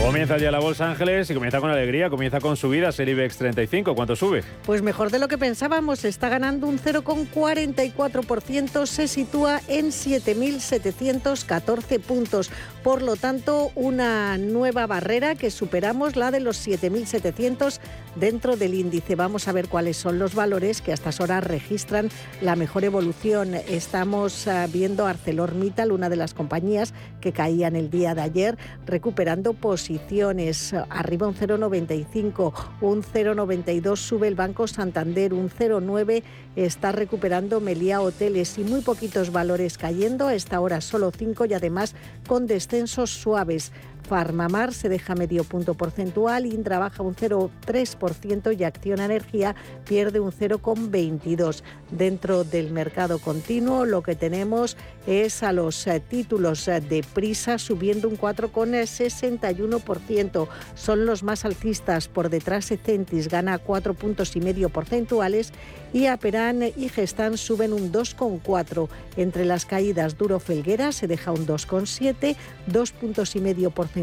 Comienza ya la Bolsa Ángeles y comienza con alegría, comienza con subidas el IBEX 35. ¿Cuánto sube? Pues mejor de lo que pensábamos, está ganando un 0,44%, se sitúa en 7.714 puntos. Por lo tanto, una nueva barrera que superamos, la de los 7.700 dentro del índice. Vamos a ver cuáles son los valores que a estas horas registran la mejor evolución. Estamos ah, viendo ArcelorMittal, una de las compañías que caían el día de ayer, recuperando posiciones Arriba un 0,95, un 0,92 sube el Banco Santander, un 0,9 está recuperando Meliá Hoteles y muy poquitos valores cayendo, a esta hora solo 5 y además con descensos suaves. Farmamar se deja medio punto porcentual, Indra baja un 0,3% y Acción Energía pierde un 0,22%. Dentro del mercado continuo lo que tenemos es a los eh, títulos eh, de prisa subiendo un 4,61%. Son los más alcistas, por detrás Centis gana 4 puntos y medio porcentuales y Aperán y Gestan suben un 2,4. Entre las caídas Duro Felguera se deja un 2,7, 2 puntos y medio porcentuales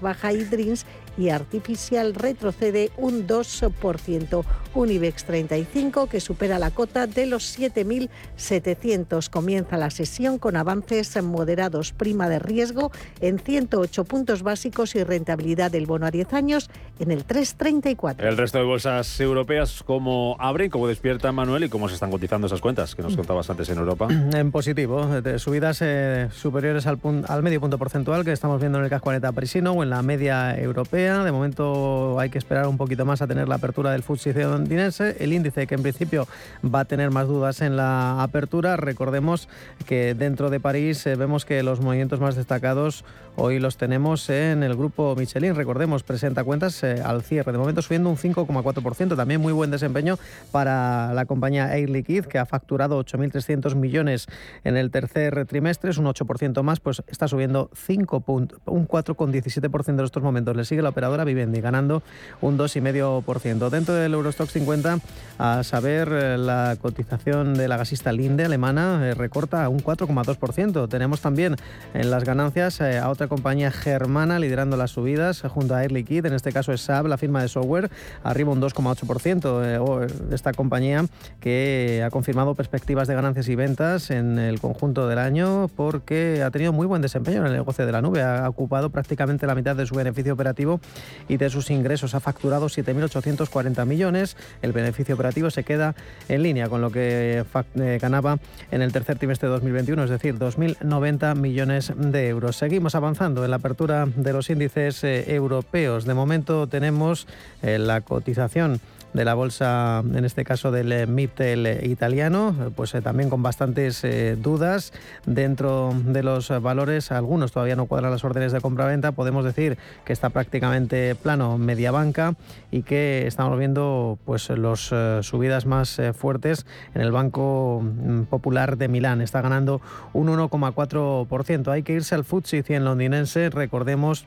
baja Idrins y Artificial retrocede un 2%. Unibex 35 que supera la cota de los 7.700. Comienza la sesión con avances moderados, prima de riesgo en 108 puntos básicos y rentabilidad del bono a 10 años en el 3,34. El resto de bolsas europeas, ¿cómo abren, cómo despierta Manuel y cómo se están cotizando esas cuentas que nos contabas antes en Europa? En positivo, de subidas eh, superiores al, al medio punto porcentual que estamos viendo en el CAC 40 parisino o en la media europea. De momento hay que esperar un poquito más a tener la apertura del FTSE londinense. El índice que en principio va a tener más dudas en la apertura. Recordemos que dentro de París eh, vemos que los movimientos más destacados hoy los tenemos en el grupo Michelin. Recordemos, presenta cuentas eh, al cierre. De momento subiendo un 5,4%. También muy buen desempeño para la compañía Air Liquide, que ha facturado 8.300 millones en el tercer trimestre. Es un 8% más, pues está subiendo 5 puntos, un 4,17% en estos momentos. Le sigue la operadora Vivendi, ganando un 2,5%. Dentro del Eurostock 50, a saber, eh, la cotización de la gasista Linde alemana eh, recorta un 4,2%. Tenemos también en las ganancias a otra compañía germana liderando las subidas junto a Air Liquide, en este caso es SAP, la firma de software, arriba un 2,8%. Eh, esta compañía que ha confirmado perspectivas de ganancias y ventas en el conjunto del año porque ha tenido muy buen desempeño en el negocio de la nube. Ha ocupado prácticamente la mitad de su beneficio operativo y de sus ingresos. Ha facturado 7.840 millones. El beneficio operativo se queda en línea con lo que eh, ganaba en el tercer trimestre de 2021, es decir, 2.090 millones de euros. Seguimos avanzando en la apertura de los índices eh, europeos. De momento tenemos eh, la cotización de la bolsa, en este caso del eh, MIPTEL italiano, pues también con bastantes dudas dentro de los valores. Algunos todavía no cuadran las órdenes de compra-venta. Podemos decir que está prácticamente plano media banca y que estamos viendo pues los subidas más fuertes en el Banco mm, Popular de Milán. Está ganando un 1,4%. Hay que irse al FTSE 100 londinense, recordemos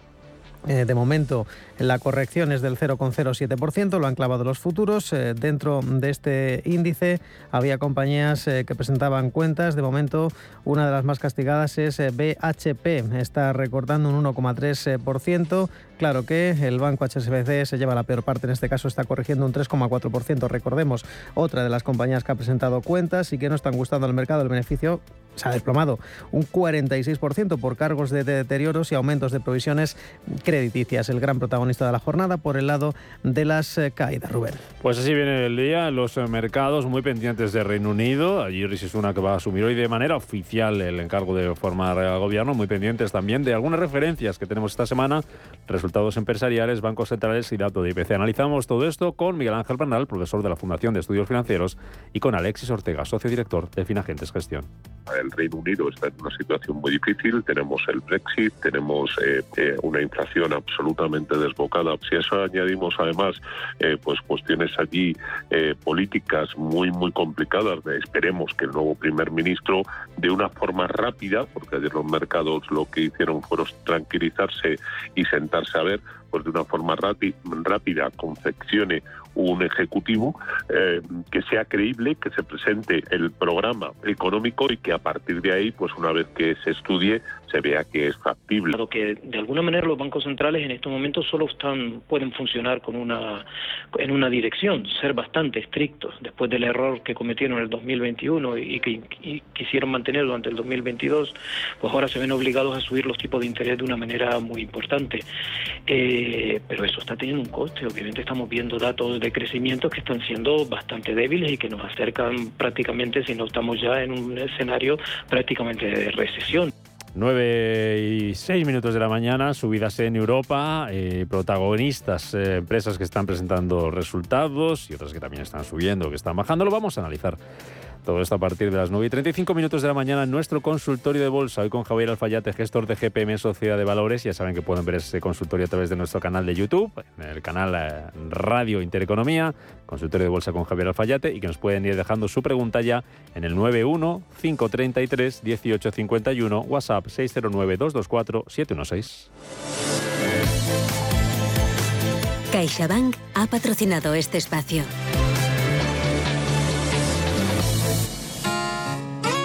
eh, de momento la corrección es del 0,07%, lo han clavado los futuros. Eh, dentro de este índice había compañías eh, que presentaban cuentas. De momento una de las más castigadas es BHP, está recortando un 1,3%. Claro que el banco HSBC se lleva la peor parte, en este caso está corrigiendo un 3,4%. Recordemos, otra de las compañías que ha presentado cuentas y que no están gustando al mercado, el beneficio se ha desplomado un 46% por cargos de deterioros y aumentos de provisiones crediticias. El gran protagonista de la jornada por el lado de las eh, caídas, Rubén. Pues así viene el día, los eh, mercados muy pendientes de Reino Unido. Allí Rishi Sunak va a asumir hoy de manera oficial el encargo de formar al gobierno, muy pendientes también de algunas referencias que tenemos esta semana, resultados empresariales, bancos centrales y datos de IPC. Analizamos todo esto con Miguel Ángel Bernal, profesor de la Fundación de Estudios Financieros, y con Alexis Ortega, socio director de Finagentes Gestión. El Reino Unido está en una situación muy difícil, tenemos el Brexit, tenemos eh, eh, una inflación absolutamente desbocada. Si eso añadimos además eh, pues cuestiones allí políticas muy muy complicadas, esperemos que el nuevo primer ministro de una forma rápida, porque ayer los mercados lo que hicieron fueron tranquilizarse y sentarse a ver, pues de una forma rápida confeccione un ejecutivo eh, que sea creíble, que se presente el programa económico y que a partir de ahí, pues una vez que se estudie, se vea que es factible. Claro que de alguna manera los bancos centrales en estos momentos solo están pueden funcionar con una en una dirección, ser bastante estrictos después del error que cometieron en el 2021 y que quisieron mantener durante el 2022, pues ahora se ven obligados a subir los tipos de interés de una manera muy importante. Eh, pero eso está teniendo un coste. Obviamente estamos viendo datos de crecimiento que están siendo bastante débiles y que nos acercan prácticamente, si no estamos ya en un escenario prácticamente de recesión. 9 y 6 minutos de la mañana, subidas en Europa, eh, protagonistas, eh, empresas que están presentando resultados y otras que también están subiendo, que están bajando. Lo vamos a analizar todo esto a partir de las 9 y 35 minutos de la mañana en nuestro consultorio de bolsa. Hoy con Javier Alfayate, gestor de GPM Sociedad de Valores. Ya saben que pueden ver ese consultorio a través de nuestro canal de YouTube, en el canal eh, Radio Intereconomía, consultorio de bolsa con Javier Alfayate, y que nos pueden ir dejando su pregunta ya en el 91 533 1851, WhatsApp 609 224 716. CaixaBank ha patrocinado este espacio.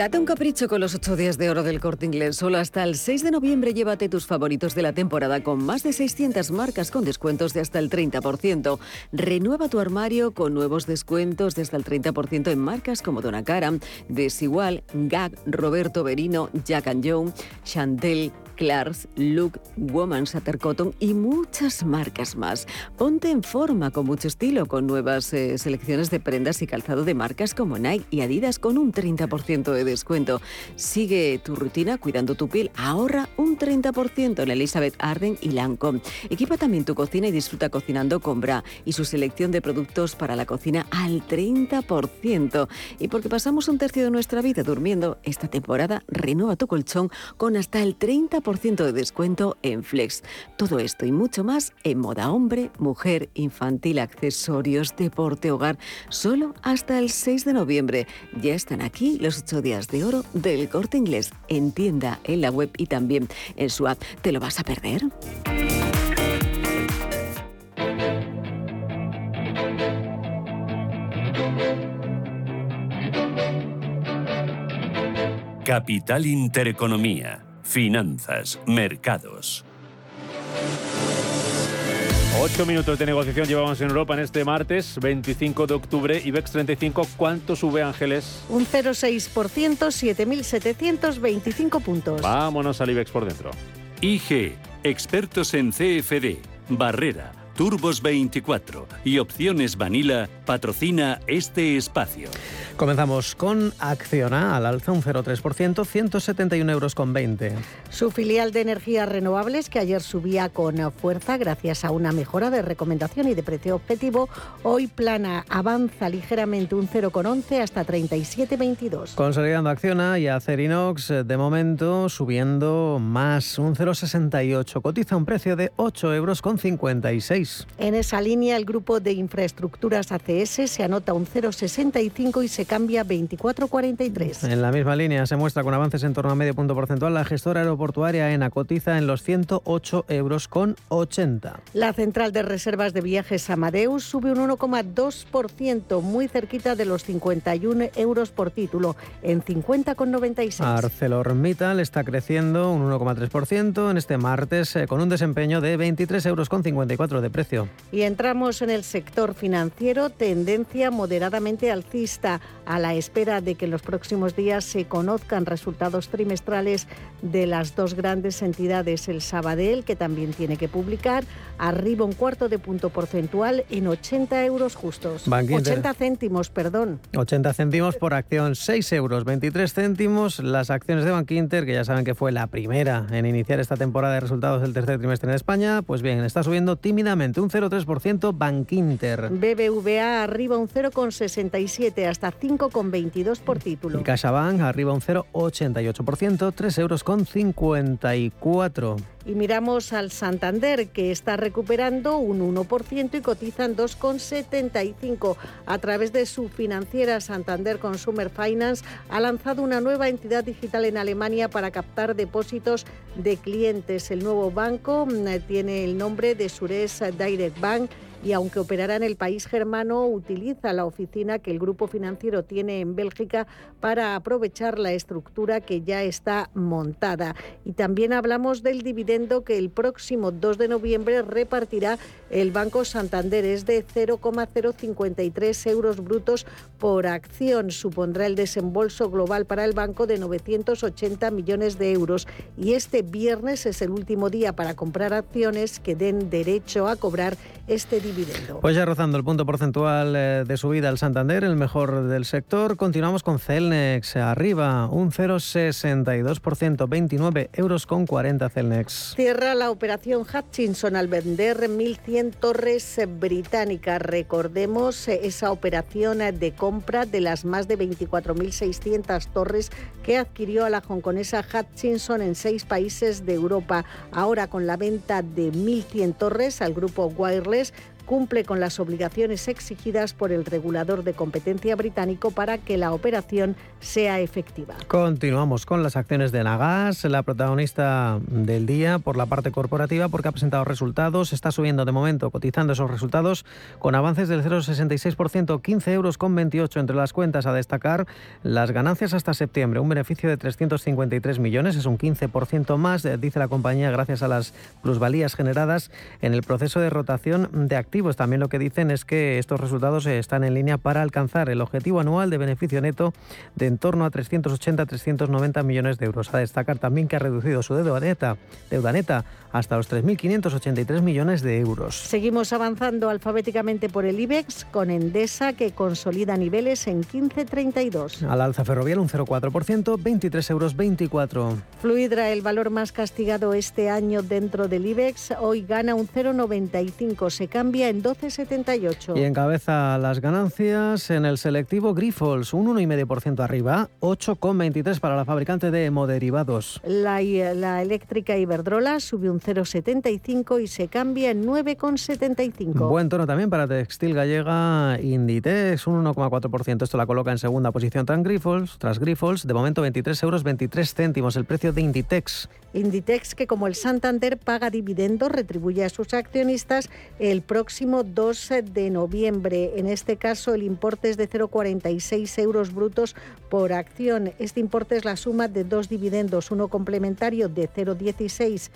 Date un capricho con los 8 días de oro del corte inglés. Solo hasta el 6 de noviembre llévate tus favoritos de la temporada con más de 600 marcas con descuentos de hasta el 30%. Renueva tu armario con nuevos descuentos de hasta el 30% en marcas como Donna Karan, Desigual, Gag, Roberto Berino, Jack and Joe, Chantel, Clarks, Look, Woman, Sutter Cotton y muchas marcas más. Ponte en forma con mucho estilo con nuevas eh, selecciones de prendas y calzado de marcas como Nike y Adidas con un 30% de descuento. Sigue tu rutina cuidando tu piel. Ahorra un 30% en Elizabeth Arden y Lancome. Equipa también tu cocina y disfruta cocinando con Bra y su selección de productos para la cocina al 30%. Y porque pasamos un tercio de nuestra vida durmiendo, esta temporada renueva tu colchón con hasta el 30% de descuento en Flex. Todo esto y mucho más en moda hombre, mujer, infantil, accesorios, deporte, hogar, solo hasta el 6 de noviembre. Ya están aquí los 8 días de oro del corte inglés en tienda, en la web y también en su app. ¿Te lo vas a perder? Capital Intereconomía Finanzas, mercados. Ocho minutos de negociación llevamos en Europa en este martes, 25 de octubre. IBEX 35, ¿cuánto sube Ángeles? Un 0,6%, 7.725 puntos. Vámonos al IBEX por dentro. IG, expertos en CFD, Barrera, Turbos 24 y Opciones Vanilla patrocina este espacio. Comenzamos con Acciona al alza un 0,3%, 171 euros con 20. Su filial de energías renovables, que ayer subía con fuerza gracias a una mejora de recomendación y de precio objetivo, hoy plana avanza ligeramente un 0,11 hasta 37,22. Consolidando Acciona y Acerinox, de momento subiendo más un 0,68. Cotiza un precio de 8 euros con 56. En esa línea, el grupo de infraestructuras ACS se anota un 0,65 y se cambia 24,43. En la misma línea se muestra con avances en torno a medio punto porcentual la gestora aeroportuaria ENA cotiza en los 108 euros con 80. La central de reservas de viajes Amadeus sube un 1,2%, muy cerquita de los 51 euros por título, en 50,96. ArcelorMittal está creciendo un 1,3% en este martes eh, con un desempeño de 23 euros con 54 de precio. Y entramos en el sector financiero, tendencia moderadamente alcista a la espera de que en los próximos días se conozcan resultados trimestrales de las dos grandes entidades. El Sabadell, que también tiene que publicar, arriba un cuarto de punto porcentual en 80 euros justos. 80 céntimos, perdón. 80 céntimos por acción, 6 euros, 23 céntimos. Las acciones de Bankinter, que ya saben que fue la primera en iniciar esta temporada de resultados del tercer trimestre en España, pues bien, está subiendo tímidamente un 0,3% Bankinter. BBVA arriba un 0,67 hasta 5,22 por título. Y CaixaBank arriba un 0,88%, 3 euros con 54. Y miramos al Santander, que está recuperando un 1% y cotizan 2,75. A través de su financiera Santander Consumer Finance, ha lanzado una nueva entidad digital en Alemania para captar depósitos de clientes. El nuevo banco mm, tiene el nombre de Sures Direct Bank y aunque operará en el país germano, utiliza la oficina que el grupo financiero tiene en Bélgica para aprovechar la estructura que ya está montada. Y también hablamos del dividendo que el próximo 2 de noviembre repartirá el Banco Santander. Es de 0,053 euros brutos por acción. Supondrá el desembolso global para el banco de 980 millones de euros. Y este viernes es el último día para comprar acciones que den derecho a cobrar este dividendo pues ya rozando el punto porcentual eh, de subida al Santander, el mejor del sector, continuamos con Celnex, arriba un 0,62%, 29 euros con 40 Celnex. Cierra la operación Hutchinson al vender 1.100 torres británicas. Recordemos eh, esa operación de compra de las más de 24.600 torres que adquirió a la hongkonesa Hutchinson en seis países de Europa. Ahora con la venta de 1.100 torres al grupo Wireless, cumple con las obligaciones exigidas por el regulador de competencia británico para que la operación sea efectiva. Continuamos con las acciones de Nagas, la protagonista del día por la parte corporativa porque ha presentado resultados, está subiendo de momento, cotizando esos resultados con avances del 0,66%, 15 euros con 28 entre las cuentas a destacar las ganancias hasta septiembre, un beneficio de 353 millones, es un 15% más, dice la compañía, gracias a las plusvalías generadas en el proceso de rotación de activos también lo que dicen es que estos resultados están en línea para alcanzar el objetivo anual de beneficio neto de en torno a 380-390 millones de euros. A destacar también que ha reducido su deuda neta, deuda neta hasta los 3.583 millones de euros. Seguimos avanzando alfabéticamente por el IBEX con Endesa que consolida niveles en 15.32. Al alza ferrovial un 0,4%, 23 euros 24. Fluidra, el valor más castigado este año dentro del IBEX, hoy gana un 0,95, se cambia en 12,78. Y encabeza las ganancias en el selectivo Grifols, un 1,5% arriba, 8,23 para la fabricante de hemoderivados. La, la eléctrica Iberdrola subió un 0,75 y se cambia en 9,75. Buen tono también para Textil Gallega Inditex, un 1,4%. Esto la coloca en segunda posición tras Grifols, tras Grifols de momento 23 euros 23 céntimos el precio de Inditex. Inditex que como el Santander paga dividendos, retribuye a sus accionistas el próximo 12 de noviembre. En este caso el importe es de 0,46 euros brutos por acción. Este importe es la suma de dos dividendos, uno complementario de 0,16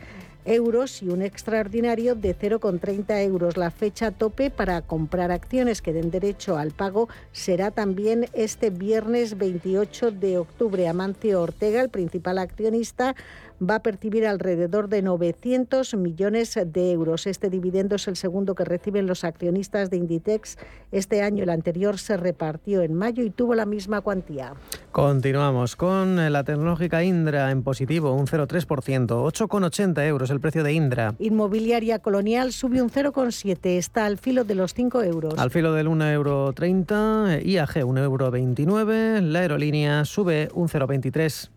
euros y un extraordinario de 0,30 euros. La fecha tope para comprar acciones que den derecho al pago será también este viernes 28 de octubre. Amancio Ortega, el principal accionista, va a percibir alrededor de 900 millones de euros. Este dividendo es el segundo que reciben los accionistas de Inditex. Este año el anterior se repartió en mayo y tuvo la misma cuantía. Continuamos con la tecnológica Indra en positivo, un 0,3%, 8,80 euros el precio de Indra. Inmobiliaria Colonial sube un 0,7, está al filo de los 5 euros. Al filo del 1,30 euro, IAG 1,29 euro, la aerolínea sube un 0,23.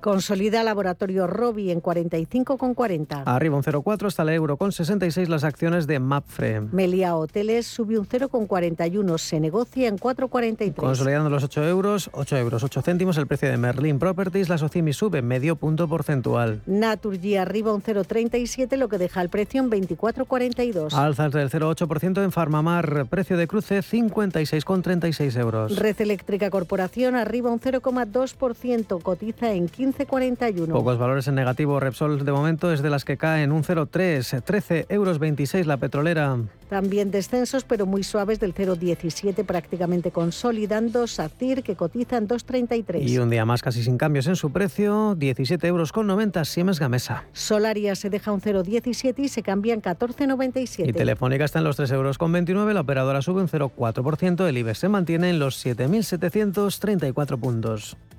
Consolida Laboratorio Robi en 45,40. Arriba un 0,4 hasta el euro con 66 las acciones de Mapfre. Melia Hoteles sube un 0,41, se negocia en 4,43. Consolidando los 8 euros, 8 euros 8 céntimos el precio de Merlin Properties, la Socimi sube medio punto porcentual. Naturgy arriba un 0,37, lo que deja el precio en 24,42. Alzas del 0,8% en Farmamar, precio de cruce 56,36 euros. Red Eléctrica Corporación arriba un 0,2%, cotiza en 15 15,41. Pocos valores en negativo. Repsol de momento es de las que caen un 0,3, 13 euros 26 la petrolera. También descensos, pero muy suaves del 0,17, prácticamente consolidando. SACIR, que cotiza en 2,33. Y un día más casi sin cambios en su precio, 17 euros con 90 Siemens Gamesa. Solaria se deja un 0,17 y se cambia en 14,97. Y Telefónica está en los 3 euros con 29, la operadora sube un 0,4%, el IBEX se mantiene en los 7.734 puntos.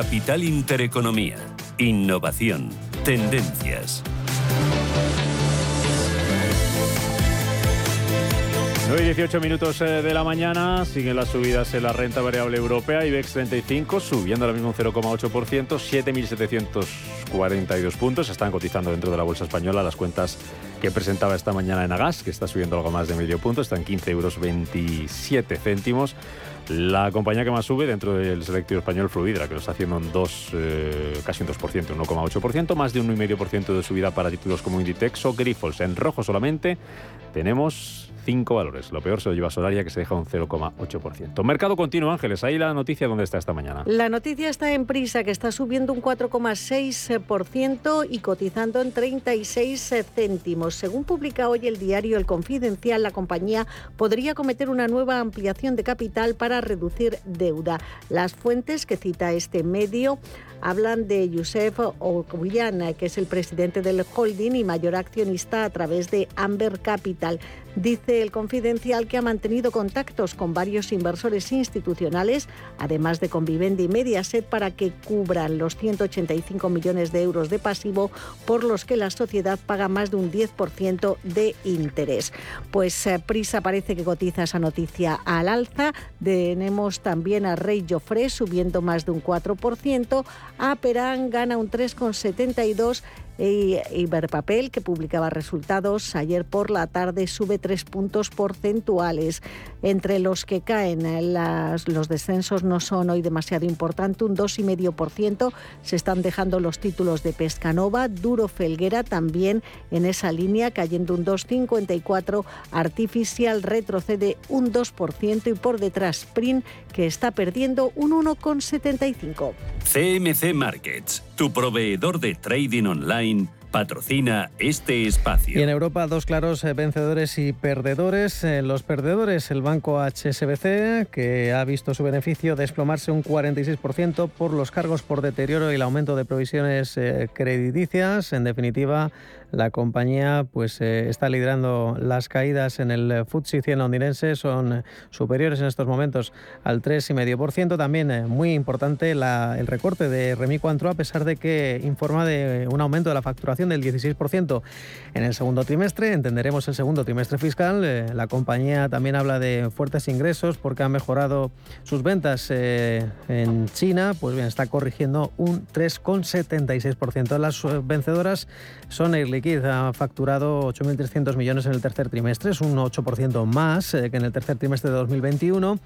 Capital Intereconomía. Innovación. Tendencias. 9 y 18 minutos eh, de la mañana, siguen las subidas en la renta variable europea, IBEX 35 subiendo ahora mismo un 0,8%, 7.742 puntos, están cotizando dentro de la bolsa española las cuentas que presentaba esta mañana en Agas, que está subiendo algo más de medio punto, están 15 euros 27 céntimos. La compañía que más sube dentro del selectivo español Fluidra, que lo está haciendo en dos, eh, casi un 2%, 1,8%, más de un 1,5% de subida para títulos como Inditex o Grifols. En rojo solamente tenemos cinco valores. Lo peor se lo lleva Solaria, que se deja un 0,8%. Mercado continuo, Ángeles. Ahí la noticia, ¿dónde está esta mañana? La noticia está en Prisa, que está subiendo un 4,6% y cotizando en 36 céntimos. Según publica hoy el diario El Confidencial, la compañía podría cometer una nueva ampliación de capital para reducir deuda. Las fuentes que cita este medio hablan de Youssef Oguyan, que es el presidente del holding y mayor accionista a través de Amber Capital. Dice el confidencial que ha mantenido contactos con varios inversores institucionales, además de con Vivendi y Mediaset, para que cubran los 185 millones de euros de pasivo por los que la sociedad paga más de un 10% de interés. Pues eh, Prisa parece que cotiza esa noticia al alza. Tenemos también a Rey Joffre subiendo más de un 4%. A Perán gana un 3,72% y Iberpapel, que publicaba resultados ayer por la tarde, sube tres puntos porcentuales. Entre los que caen, los descensos no son hoy demasiado importantes, un 2,5%. Se están dejando los títulos de Pescanova, Duro Felguera también en esa línea, cayendo un 2,54%. Artificial retrocede un 2% y por detrás Sprint, que está perdiendo un 1,75%. CMC Markets, tu proveedor de trading online patrocina este espacio. Y en Europa, dos claros eh, vencedores y perdedores. Eh, los perdedores, el banco HSBC, que ha visto su beneficio desplomarse un 46% por los cargos por deterioro y el aumento de provisiones eh, crediticias. En definitiva, la compañía pues está liderando las caídas en el FTSE 100 londinense, son superiores en estos momentos al 3,5%. También muy importante el recorte de Remy Cointreau, a pesar de que informa de un aumento de la facturación del 16% en el segundo trimestre. Entenderemos el segundo trimestre fiscal. Eh, la compañía también habla de fuertes ingresos porque ha mejorado sus ventas eh, en China. Pues bien, está corrigiendo un 3,76%. Las eh, vencedoras son Air Liquide, ha facturado 8.300 millones en el tercer trimestre, es un 8% más que en el tercer trimestre de 2021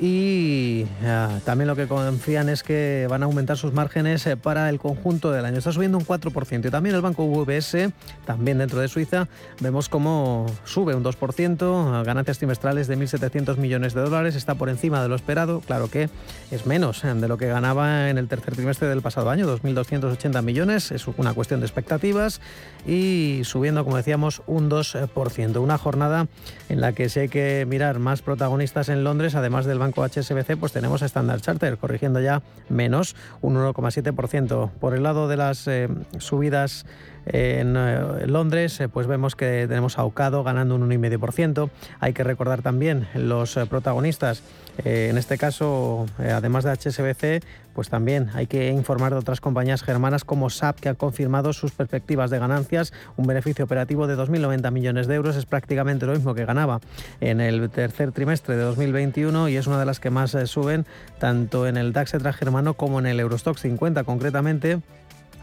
y ah, también lo que confían es que van a aumentar sus márgenes eh, para el conjunto del año. Está subiendo un 4%. Y también el banco VBS, también dentro de Suiza, vemos cómo sube un 2%, ganancias trimestrales de 1.700 millones de dólares, está por encima de lo esperado. Claro que es menos eh, de lo que ganaba en el tercer trimestre del pasado año, 2.280 millones. Es una cuestión de expectativas y subiendo, como decíamos, un 2%. Una jornada en la que sí hay que mirar más protagonistas en Londres, además del banco HSBC, pues tenemos a Standard Charter corrigiendo ya menos un 1,7%. Por el lado de las eh, subidas en eh, Londres, eh, pues vemos que tenemos a Ocado ganando un 1,5%. Hay que recordar también los protagonistas eh, en este caso, además de HSBC, pues también hay que informar de otras compañías germanas como SAP, que han confirmado sus perspectivas de ganancias. Un beneficio operativo de 2.090 millones de euros es prácticamente lo mismo que ganaba en el tercer trimestre de 2021 y es una de las que más suben tanto en el DAX germano como en el Eurostock 50 concretamente.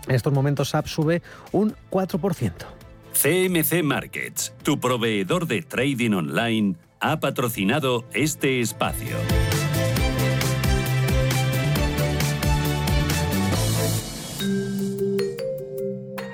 En estos momentos SAP sube un 4%. CMC Markets, tu proveedor de trading online ha patrocinado este espacio.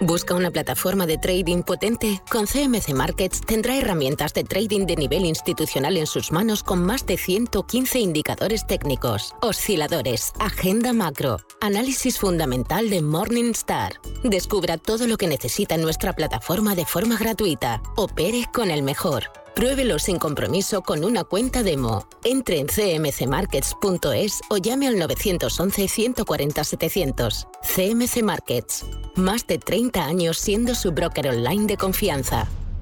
¿Busca una plataforma de trading potente? Con CMC Markets tendrá herramientas de trading de nivel institucional en sus manos con más de 115 indicadores técnicos, osciladores, agenda macro, análisis fundamental de Morningstar. Descubra todo lo que necesita en nuestra plataforma de forma gratuita. Opere con el mejor. Pruébelo sin compromiso con una cuenta demo. Entre en cmcmarkets.es o llame al 911 140 700. CMC Markets. Más de 30 años siendo su broker online de confianza.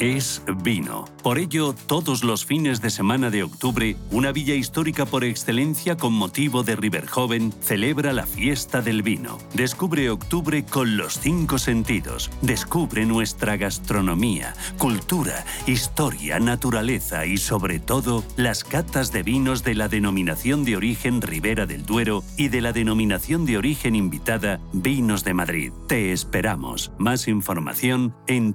Es vino. Por ello, todos los fines de semana de octubre, una villa histórica por excelencia con motivo de River Joven celebra la fiesta del vino. Descubre octubre con los cinco sentidos. Descubre nuestra gastronomía, cultura, historia, naturaleza y sobre todo las catas de vinos de la denominación de origen Ribera del Duero y de la denominación de origen invitada Vinos de Madrid. Te esperamos más información en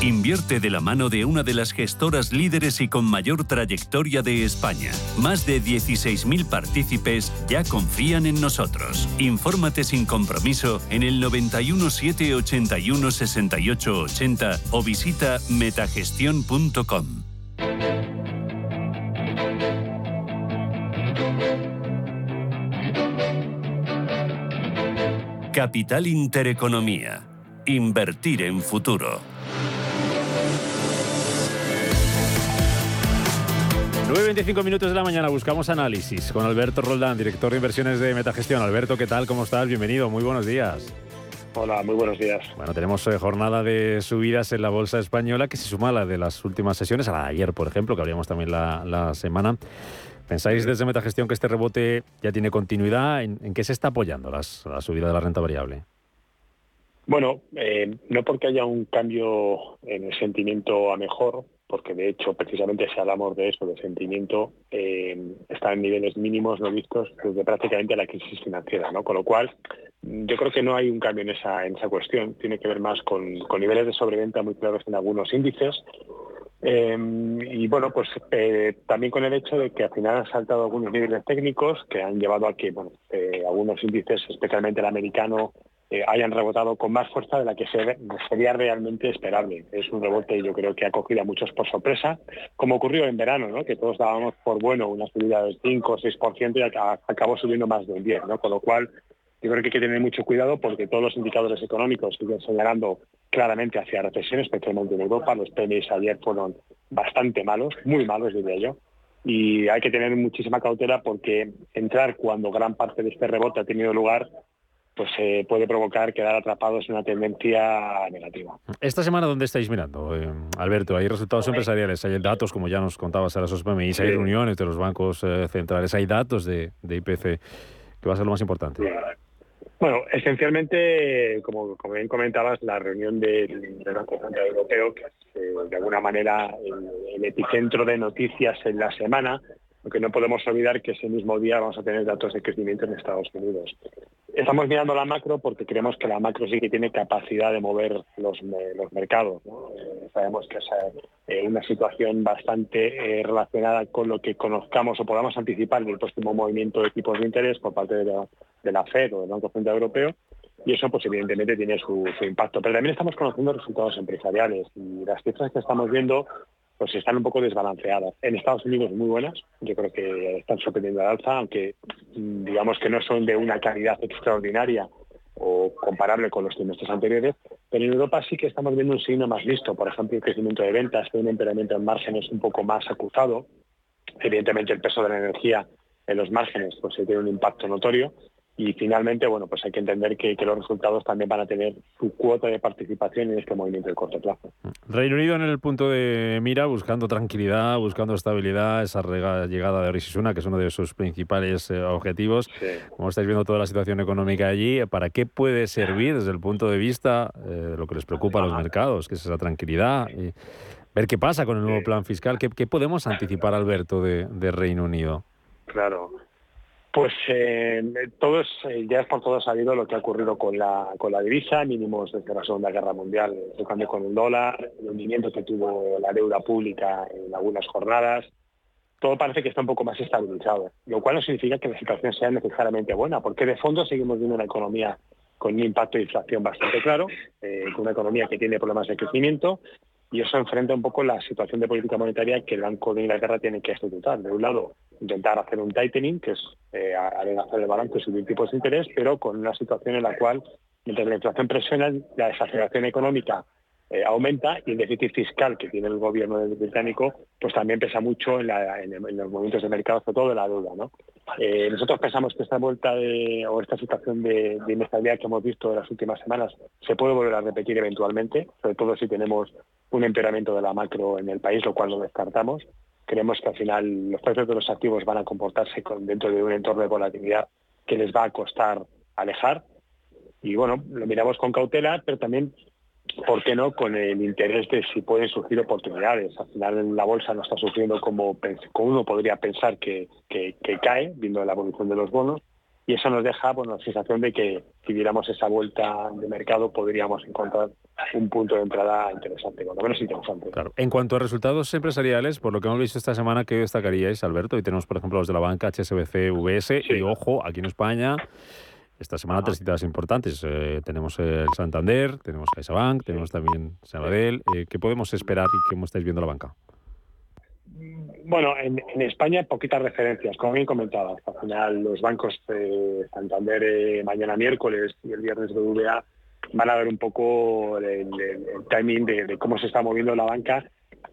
Invierte de la mano de una de las gestoras líderes y con mayor trayectoria de España. Más de 16.000 partícipes ya confían en nosotros. Infórmate sin compromiso en el 91 781 68 80 o visita metagestión.com. Capital Intereconomía. Invertir en futuro. 9.25 minutos de la mañana buscamos análisis con Alberto Roldán, director de inversiones de Metagestión. Alberto, ¿qué tal? ¿Cómo estás? Bienvenido, muy buenos días. Hola, muy buenos días. Bueno, tenemos eh, jornada de subidas en la bolsa española que se suma a la de las últimas sesiones, a la de ayer, por ejemplo, que habríamos también la, semana. ¿Pensáis desde Metagestión que este rebote ya tiene continuidad? ¿En, qué se está apoyando la subida de la renta variable? Bueno, eh, no porque haya un cambio en el sentimiento a mejor, porque de hecho precisamente si hablamos de eso, de sentimiento, eh, está en niveles mínimos no vistos desde prácticamente la crisis financiera, ¿no? Con lo cual, yo creo que no hay un cambio en esa, en esa cuestión, tiene que ver más con, niveles de sobreventa muy claros en algunos índices. Eh, y bueno, pues eh, también con el hecho de que al final han saltado algunos niveles técnicos que han llevado a que bueno, algunos índices, especialmente el americano, eh, hayan rebotado con más fuerza de la que sería realmente esperable. Es un rebote yo creo que ha cogido a muchos por sorpresa, como ocurrió en verano, ¿no? que todos dábamos por bueno una subida del 5 o 6% y acabó subiendo más del 10, ¿no? con lo cual yo creo que hay que tener mucho cuidado porque todos los indicadores económicos siguen señalando claramente hacia recesión, especialmente en Europa. Los PMIs ayer fueron bastante malos, muy malos diría yo. Y hay que tener muchísima cautela porque entrar cuando gran parte de este rebote ha tenido lugar pues se puede provocar quedar atrapados en una tendencia negativa. Esta semana, ¿dónde estáis mirando, eh, Alberto? ¿Hay resultados empresariales? ¿Hay datos, como ya nos contabas a las PMI? ¿Hay reuniones de los bancos eh, centrales? ¿Hay datos de, IPC? ¿Qué va a ser lo más importante? Bueno, esencialmente, como, bien comentabas, la reunión del, Banco Central Europeo, que es eh, de alguna manera el, epicentro de noticias en la semana, aunque no podemos olvidar que ese mismo día vamos a tener datos de crecimiento en Estados Unidos. Estamos mirando la macro porque creemos que la macro sí que tiene capacidad de mover los, mercados. Eh, sabemos que es eh, una situación bastante eh, relacionada con lo que conozcamos o podamos anticipar del próximo movimiento de tipos de interés por parte de la, FED o del Banco Central Europeo y eso pues evidentemente tiene su, su, impacto. Pero también estamos conociendo resultados empresariales y las cifras que estamos viendo pues están un poco desbalanceadas. En Estados Unidos muy buenas, yo creo que están sorprendiendo al alza, aunque mm, digamos que no son de una calidad extraordinaria o comparable con los trimestres anteriores, pero en Europa sí que estamos viendo un signo más listo, por ejemplo, el crecimiento de ventas, un empeoramiento en márgenes un poco más acusado, evidentemente el peso de la energía en los márgenes pues tiene un impacto notorio y finalmente, bueno, pues hay que entender que, los resultados también van a tener su cuota de participación en este movimiento de corto plazo. Reino Unido en el punto de mira, buscando tranquilidad, buscando estabilidad, esa llegada de Rishi Sunak, que es uno de sus principales eh, objetivos. Como estáis viendo toda la situación económica allí, ¿para qué puede servir desde el punto de vista eh, de lo que les preocupa a los mercados, que es esa tranquilidad? Y ver qué pasa con el nuevo plan fiscal. ¿Qué, podemos anticipar, Alberto, de, de Reino Unido? Claro, pues eh, todos, eh, ya es por todos sabido lo que ha ocurrido con la, con la divisa, mínimos desde la Segunda Guerra Mundial, el cambio con el dólar, el hundimiento que tuvo la deuda pública en algunas jornadas. Todo parece que está un poco más estabilizado, lo cual no significa que la situación sea necesariamente buena, porque de fondo seguimos viendo una economía con un impacto de inflación bastante claro, eh, con una economía que tiene problemas de crecimiento, y eso enfrenta un poco la situación de política monetaria que el Banco de Inglaterra tiene que ejecutar. De un lado, intentar hacer un tightening, que es eh, hacer el balance subir tipos de interés, pero con una situación en la cual, mientras la inflación presiona, la desaceleración económica eh, aumenta y el déficit fiscal que tiene el gobierno británico pues también pesa mucho en, los movimientos de mercado, sobre todo de la deuda. ¿no? Eh, nosotros pensamos que esta vuelta de, o esta situación de, inestabilidad que hemos visto en las últimas semanas se puede volver a repetir eventualmente, sobre todo si tenemos un empeoramiento de la macro en el país, lo cual lo descartamos. Creemos que al final los precios de los activos van a comportarse dentro de un entorno de volatilidad que les va a costar alejar. Y bueno, lo miramos con cautela, pero también ¿por qué no?, con el interés de si pueden surgir oportunidades. Al final la bolsa no está sufriendo como, uno podría pensar que, cae, viendo la evolución de los bonos, y eso nos deja bueno, la sensación de que si diéramos esa vuelta de mercado podríamos encontrar un punto de entrada interesante, por lo menos interesante. Claro. En cuanto a resultados empresariales, por lo que hemos visto esta semana, ¿qué destacaríais, Alberto? Y tenemos, por ejemplo, los de la banca HSBC, VS, y ojo, aquí en España esta semana tres citas importantes. Eh, tenemos el Santander, tenemos CaixaBank, tenemos también Sabadell. Eh, ¿Qué podemos esperar y cómo estáis viendo la banca? Bueno, en, España poquitas referencias, como bien comentaba. Al final los bancos de Santander eh, mañana miércoles y el viernes de VA van a ver un poco el, timing de, cómo se está moviendo la banca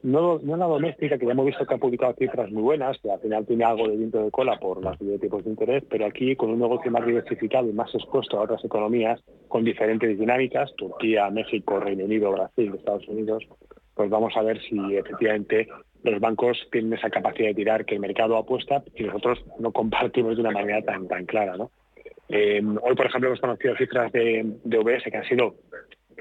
no, no la doméstica, que ya hemos visto que ha publicado cifras muy buenas, que al final tiene algo de viento de cola por las de tipos de interés, pero aquí con un negocio más diversificado y más expuesto a otras economías con diferentes dinámicas, Turquía, México, Reino Unido, Brasil, Estados Unidos, pues vamos a ver si efectivamente los bancos tienen esa capacidad de tirar que el mercado apuesta y nosotros no compartimos de una manera tan, tan clara. ¿no? Eh, hoy, por ejemplo, hemos conocido cifras de, de OBS que han sido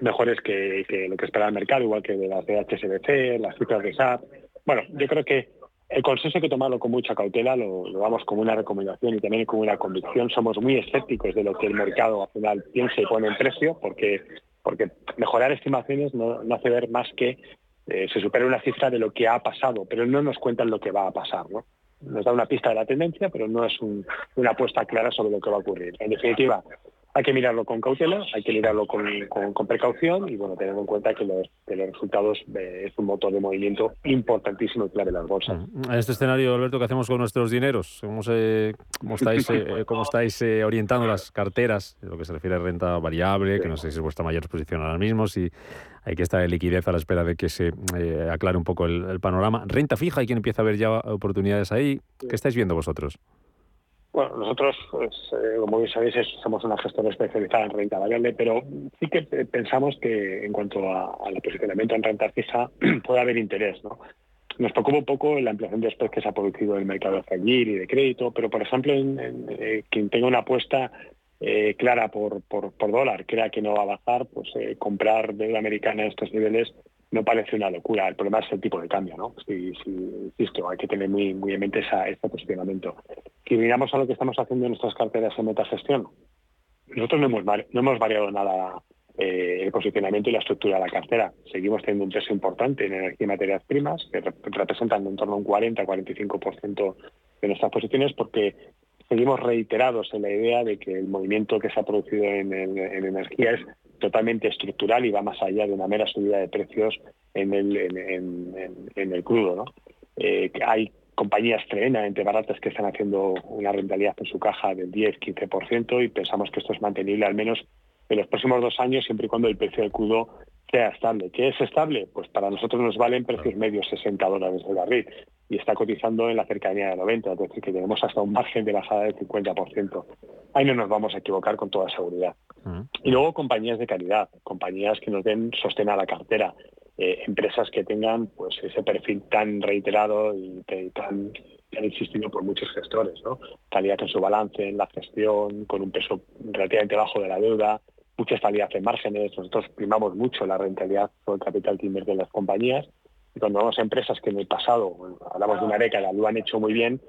mejores que, lo que espera el mercado, igual que de las de HSBC, las cifras de SAP. Bueno, yo creo que el consenso hay que tomarlo con mucha cautela, lo, lo, damos como una recomendación y también como una convicción. Somos muy escépticos de lo que el mercado al final piensa y pone en precio, porque, porque mejorar estimaciones no, hace ver más que eh, se supera una cifra de lo que ha pasado, pero no nos cuentan lo que va a pasar. ¿no? Nos da una pista de la tendencia, pero no es una apuesta clara sobre lo que va a ocurrir. En definitiva, hay que mirarlo con cautela, hay que mirarlo con, precaución y bueno, tener en cuenta que los, resultados eh, es un motor de movimiento importantísimo y clave las bolsas. Mm. En este escenario, Alberto, ¿qué hacemos con nuestros dineros? ¿Cómo, cómo estáis, eh, cómo estáis eh, orientando las carteras en lo que se refiere a renta variable? Que no sé si es vuestra mayor exposición ahora mismo, si hay que estar en liquidez a la espera de que se aclare un poco el, el, panorama. Renta fija, hay quien empieza a ver ya oportunidades ahí. ¿Qué estáis viendo vosotros? Bueno, nosotros, pues, eh, como bien sabéis, somos una gestora especializada en renta variable, pero sí que pensamos que en cuanto al posicionamiento en renta fija puede haber interés. ¿no? Nos preocupa un poco la ampliación de que se ha producido en el mercado de y de crédito, pero por ejemplo, eh, quien tenga una apuesta eh, clara por, por, dólar, crea que no va a bajar, pues comprar deuda americana a estos niveles no parece una locura. El problema es el tipo de cambio, ¿no? Si, insisto, hay que tener muy, muy en mente esa, este posicionamiento. Si miramos a lo que estamos haciendo en nuestras carteras en metagestión, nosotros no hemos, no hemos variado nada eh, el posicionamiento y la estructura de la cartera. Seguimos teniendo un peso importante en energía y materias primas, que representan en torno a un 40-45% de nuestras posiciones, porque seguimos reiterados en la idea de que el movimiento que se ha producido en, en energía es totalmente estructural y va más allá de una mera subida de precios en el, en, el crudo. ¿no? Eh, hay compañías tremendamente baratas que están haciendo una rentabilidad en su caja del 10-15% y pensamos que esto es mantenible al menos en los próximos dos años siempre y cuando el precio del crudo sea estable. ¿Qué es estable? Pues para nosotros nos valen precios medios 60 dólares de barril y está cotizando en la cercanía de 90, es decir, que tenemos hasta un margen de bajada del 50%. Ahí no nos vamos a equivocar con toda seguridad. Y luego compañías de calidad, compañías que nos den sostén a la cartera, eh, empresas que tengan pues ese perfil tan reiterado y tan, han existido por muchos gestores, ¿no? Calidad en su balance, en la gestión, con un peso relativamente bajo de la deuda, mucha estabilidad en márgenes. Nosotros primamos mucho la rentabilidad por el capital que invierte en las compañías. Y cuando vamos a empresas que en el pasado, hablamos de una década, lo han hecho muy bien,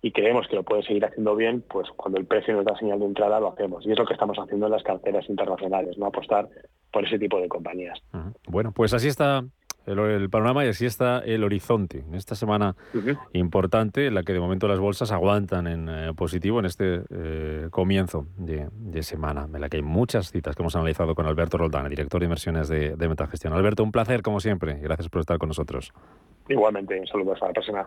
y creemos que lo puede seguir haciendo bien, pues cuando el precio nos da señal de entrada lo hacemos. Y es lo que estamos haciendo en las carteras internacionales, no apostar por ese tipo de compañías. Bueno, pues así está el, panorama y así está el horizonte. En esta semana importante, en la que de momento las bolsas aguantan en eh, positivo en este eh, comienzo de, semana, en la que hay muchas citas que hemos analizado con Alberto Roldán, director de inversiones de, de Metagestión. Alberto, un placer como siempre y gracias por estar con nosotros. Igualmente, un saludo a la persona.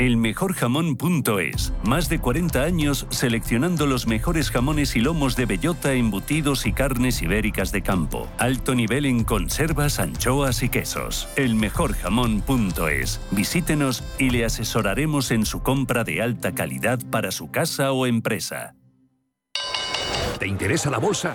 Elmejorjamón.es. Más de 40 años seleccionando los mejores jamones y lomos de bellota, embutidos y carnes ibéricas de campo. Alto nivel en conservas, anchoas y quesos. Elmejorjamón.es. Visítenos y le asesoraremos en su compra de alta calidad para su casa o empresa. ¿Te interesa la bolsa?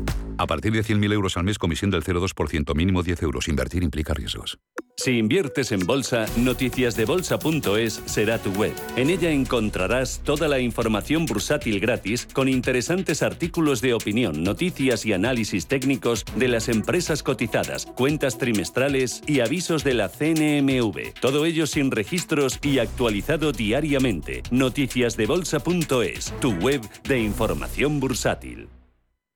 A partir de 100.000 euros al mes, comisión del 0,2%, mínimo 10 euros. Invertir implica riesgos. Si inviertes en bolsa, noticiasdebolsa.es será tu web. En ella encontrarás toda la información bursátil gratis con interesantes artículos de opinión, noticias y análisis técnicos de las empresas cotizadas, cuentas trimestrales y avisos de la CNMV. Todo ello sin registros y actualizado diariamente. Noticiasdebolsa.es, tu web de información bursátil.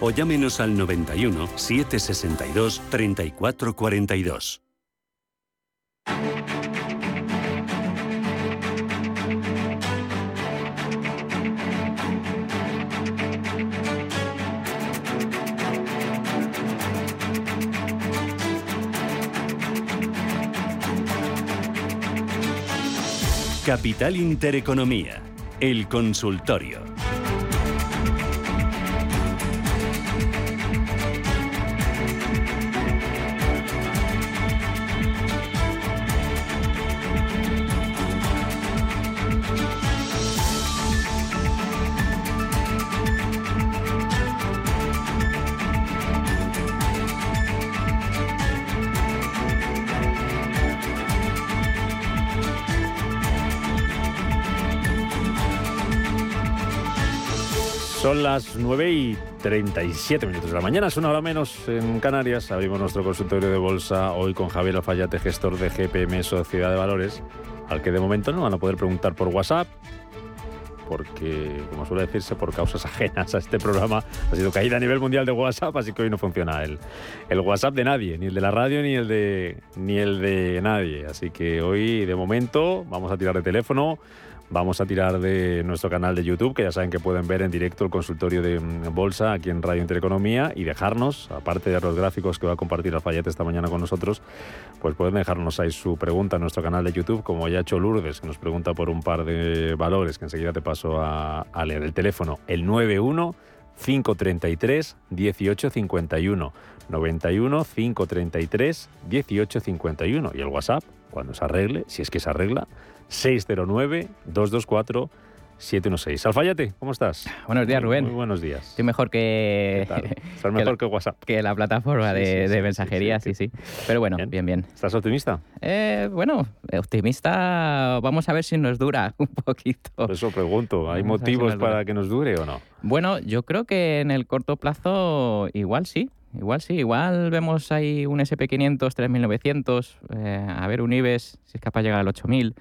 o llámenos al 91 762 3442. Capital Intereconomía, el consultorio. Son las 9 y 37 minutos de la mañana, es una hora menos en Canarias. Abrimos nuestro consultorio de bolsa hoy con Javier Alfayate, gestor de GPM Sociedad de Valores, al que de momento no van a poder preguntar por WhatsApp, porque, como suele decirse, por causas ajenas a este programa ha sido caída a nivel mundial de WhatsApp, así que hoy no funciona el, el WhatsApp de nadie, ni el de la radio ni el de, ni el de nadie. Así que hoy, de momento, vamos a tirar de teléfono. Vamos a tirar de nuestro canal de YouTube, que ya saben que pueden ver en directo el consultorio de mm, Bolsa aquí en Radio Intereconomía y dejarnos, aparte de los gráficos que va a compartir Alfayate esta mañana con nosotros, pues pueden dejarnos ahí su pregunta en nuestro canal de YouTube, como ya ha hecho Lourdes, que nos pregunta por un par de valores, que enseguida te paso a, a leer el teléfono, el 91 533 1851. 91 533 1851. Y el WhatsApp, cuando se arregle, si es que se arregla, 609 224 716. Alfayate, ¿cómo estás? Buenos días, Rubén. Muy buenos días. Estoy mejor que. Estás mejor que, WhatsApp. Que la plataforma de, mensajería, sí sí, Pero bueno, bien, bien. ¿Estás optimista? Eh, bueno, optimista, vamos a ver si nos dura un poquito. Por eso pregunto, ¿hay motivos para que nos dure o no? Bueno, yo creo que en el corto plazo igual sí. Igual sí, igual vemos ahí un SP500 3900, eh, a ver un IBEX si es capaz de llegar al 8000.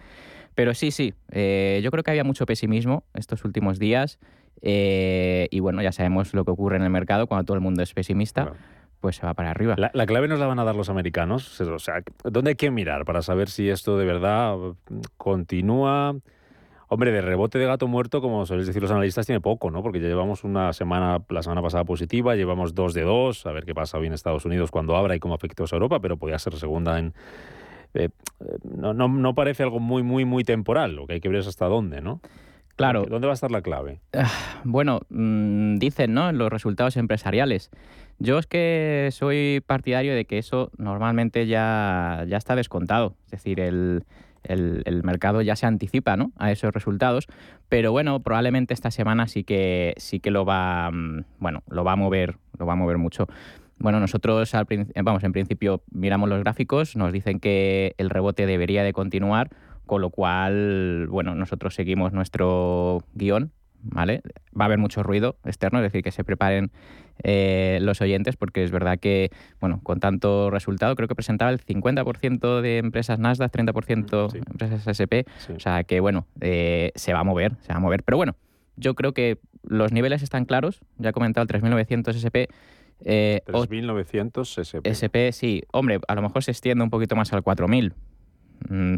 Pero sí, sí, eh, yo creo que había mucho pesimismo estos últimos días eh, y bueno, ya sabemos lo que ocurre en el mercado cuando todo el mundo es pesimista. Pues se va para arriba. La, clave nos la van a dar los americanos. O sea, ¿dónde hay que mirar para saber si esto de verdad continúa? Hombre, de rebote de gato muerto, como soléis decir los analistas, tiene poco, ¿no? Porque ya llevamos una semana, la semana pasada positiva, llevamos dos de dos, a ver qué pasa hoy en Estados Unidos cuando abra y cómo afecta a Europa, pero podría ser segunda en, eh, no, no, no, parece algo muy, muy, muy temporal. Lo que hay que ver es hasta dónde, ¿no? Claro. ¿Dónde va a estar la clave? Ah, bueno, mm, dicen, ¿no? Los resultados empresariales. Yo es que soy partidario de que eso normalmente ya, ya está descontado. Es decir, el, el, mercado ya se anticipa ¿no? a esos resultados. Pero bueno, probablemente esta semana sí que sí que lo va, mm, bueno, lo va a mover, lo va a mover mucho. Bueno, nosotros, al, vamos, en principio miramos los gráficos, nos dicen que el rebote debería de continuar, con lo cual, bueno, nosotros seguimos nuestro guion, ¿vale? Va a haber mucho ruido externo, es decir, que se preparen eh, los oyentes, porque es verdad que, bueno, con tanto resultado, creo que presentaba el 50% de empresas Nasdaq, 30% de empresas SP, o sea que, bueno, eh, se va a mover, se va a mover. Pero bueno, yo creo que los niveles están claros, ya he comentado el 3900 SP, eh, 3.900 SP. SP, sí. Hombre, a lo mejor se extiende un poquito más al 4.000. Mm,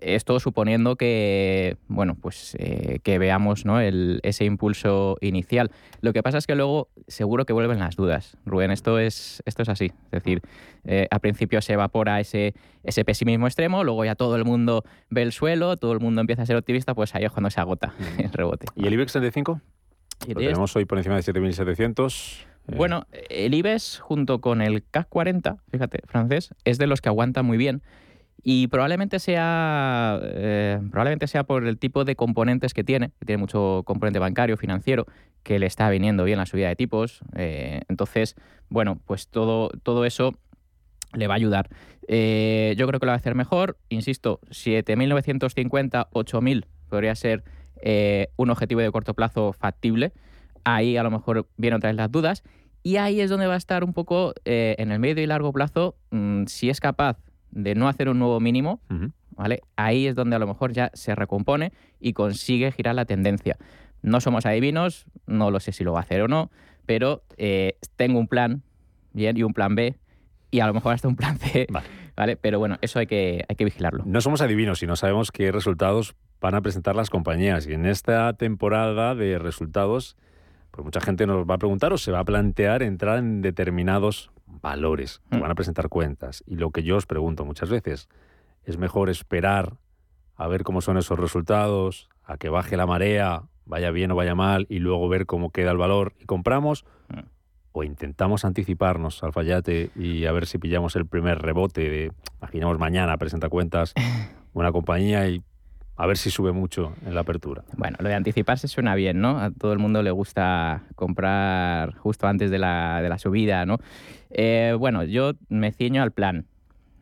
esto suponiendo que, bueno, pues eh, que veamos ¿no? El, ese impulso inicial. Lo que pasa es que luego seguro que vuelven las dudas. Rubén, esto es, esto es así. Es decir, eh, al principio se evapora ese, ese pesimismo extremo, luego ya todo el mundo ve el suelo, todo el mundo empieza a ser optimista, pues ahí es cuando se agota mm. el rebote. ¿Y el IBEX 35? Lo tenemos hoy por encima de 7.700. Eh. Bueno, el IBEX junto con el CAC 40, fíjate, francés, es de los que aguanta muy bien. Y probablemente sea, eh, probablemente sea por el tipo de componentes que tiene, tiene mucho componente bancario, financiero, que le está viniendo bien la subida de tipos. Eh, entonces, bueno, pues todo, todo eso le va a ayudar. yo creo que lo va a hacer mejor. Insisto, 7.950, 8.000 podría ser un objetivo de corto plazo factible ahí a lo mejor vienen otra vez las dudas. Y ahí es donde va a estar un poco eh, en el medio y largo plazo, mm, si es capaz de no hacer un nuevo mínimo, ¿vale? Ahí es donde a lo mejor ya se recompone y consigue girar la tendencia. No somos adivinos, no lo sé si lo va a hacer o no, pero eh, tengo un plan, bien, y un plan B, y a lo mejor hasta un plan C, vale. Pero bueno, eso hay que, hay que vigilarlo. No somos adivinos, sino sabemos qué resultados van a presentar las compañías. Y en esta temporada de resultados pues mucha gente nos va a preguntar o se va a plantear entrar en determinados valores que mm. van a presentar cuentas. Y lo que yo os pregunto muchas veces, ¿es mejor esperar a ver cómo son esos resultados, a que baje la marea, vaya bien o vaya mal, y luego ver cómo queda el valor y compramos? Mm. ¿O intentamos anticiparnos al fallate y a ver si pillamos el primer rebote de, imaginamos mañana, presenta cuentas una compañía y a ver si sube mucho en la apertura. Bueno, lo de anticiparse suena bien, ¿no? A todo el mundo le gusta comprar justo antes de la, de la subida, ¿no? Eh, bueno, yo me ciño al plan,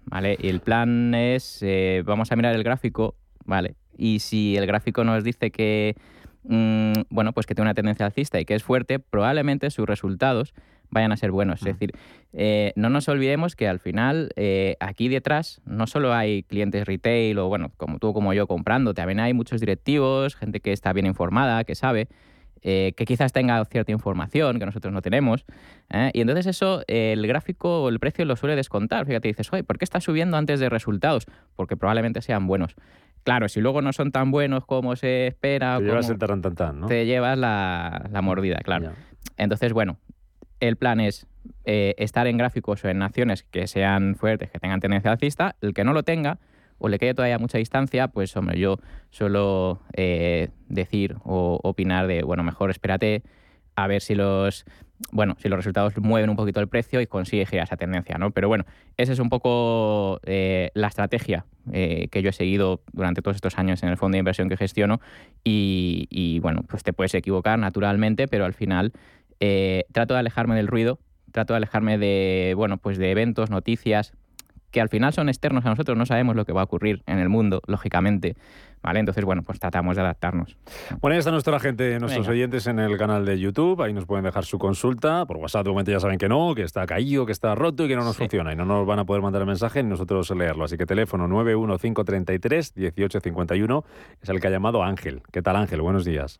¿vale? Y el plan es, eh, vamos a mirar el gráfico, ¿vale? Y si el gráfico nos dice que, mm, bueno, pues que tiene una tendencia alcista y que es fuerte, probablemente sus resultados vayan a ser buenos. Es decir, eh, no nos olvidemos que al final eh, aquí detrás no solo hay clientes retail o, bueno, como tú como yo comprando, también hay muchos directivos, gente que está bien informada, que sabe. Eh, que quizás tenga cierta información que nosotros no tenemos. Y entonces eso, el gráfico o el precio lo suele descontar. Fíjate, dices, oye, ¿por qué está subiendo antes de resultados? Porque probablemente sean buenos. Claro, si luego no son tan buenos como se espera... Te llevas el tarantantán, ¿no? Te llevas la, mordida, claro. Entonces, bueno, el plan es eh, estar en gráficos o en acciones que sean fuertes, que tengan tendencia alcista. El que no lo tenga o le quede todavía mucha distancia, pues hombre, yo suelo eh, decir o opinar de, bueno, mejor espérate a ver si los bueno, si los resultados mueven un poquito el precio y consigue girar esa tendencia, ¿no? Pero bueno, esa es un poco eh, la estrategia que yo he seguido durante todos estos años en el fondo de inversión que gestiono y, bueno, pues te puedes equivocar naturalmente, pero al final eh, trato de alejarme del ruido, trato de alejarme de, bueno, pues de eventos, noticias, que al final son externos a nosotros, no sabemos lo que va a ocurrir en el mundo, lógicamente. ¿Vale? Entonces, bueno, pues tratamos de adaptarnos. Bueno, ahí está nuestra gente, nuestros oyentes en el canal de YouTube. Ahí nos pueden dejar su consulta. Por WhatsApp, de momento ya saben que no, que está caído, que está roto y que no nos funciona. Y no nos van a poder mandar el mensaje ni nosotros leerlo. Así que teléfono 91533-1851 es el que ha llamado Ángel. ¿Qué tal, Ángel? Buenos días.